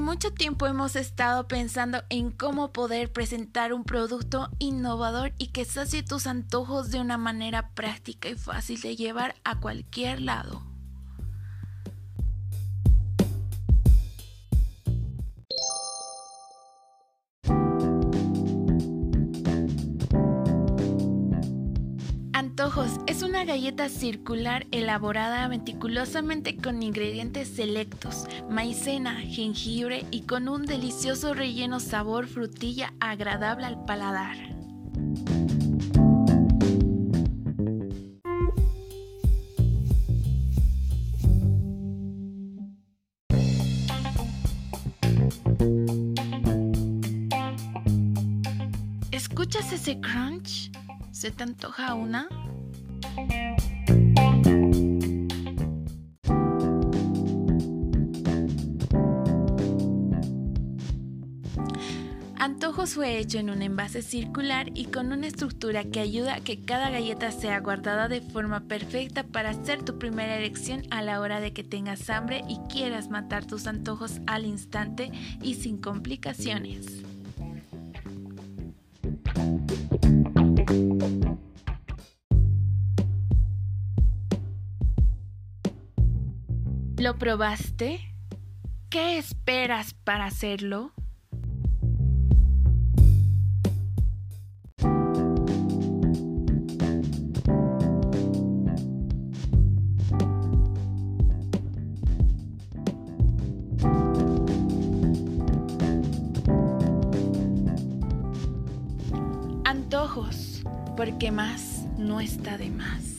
mucho tiempo hemos estado pensando en cómo poder presentar un producto innovador y que sacie tus antojos de una manera práctica y fácil de llevar a cualquier lado. Antojos es una galleta circular elaborada meticulosamente con ingredientes selectos, maicena, jengibre y con un delicioso relleno sabor frutilla agradable al paladar. ¿Escuchas ese crunch? ¿Se te antoja una? Antojos fue hecho en un envase circular y con una estructura que ayuda a que cada galleta sea guardada de forma perfecta para ser tu primera elección a la hora de que tengas hambre y quieras matar tus antojos al instante y sin complicaciones. ¿Lo probaste? ¿Qué esperas para hacerlo? Antojos, porque más no está de más.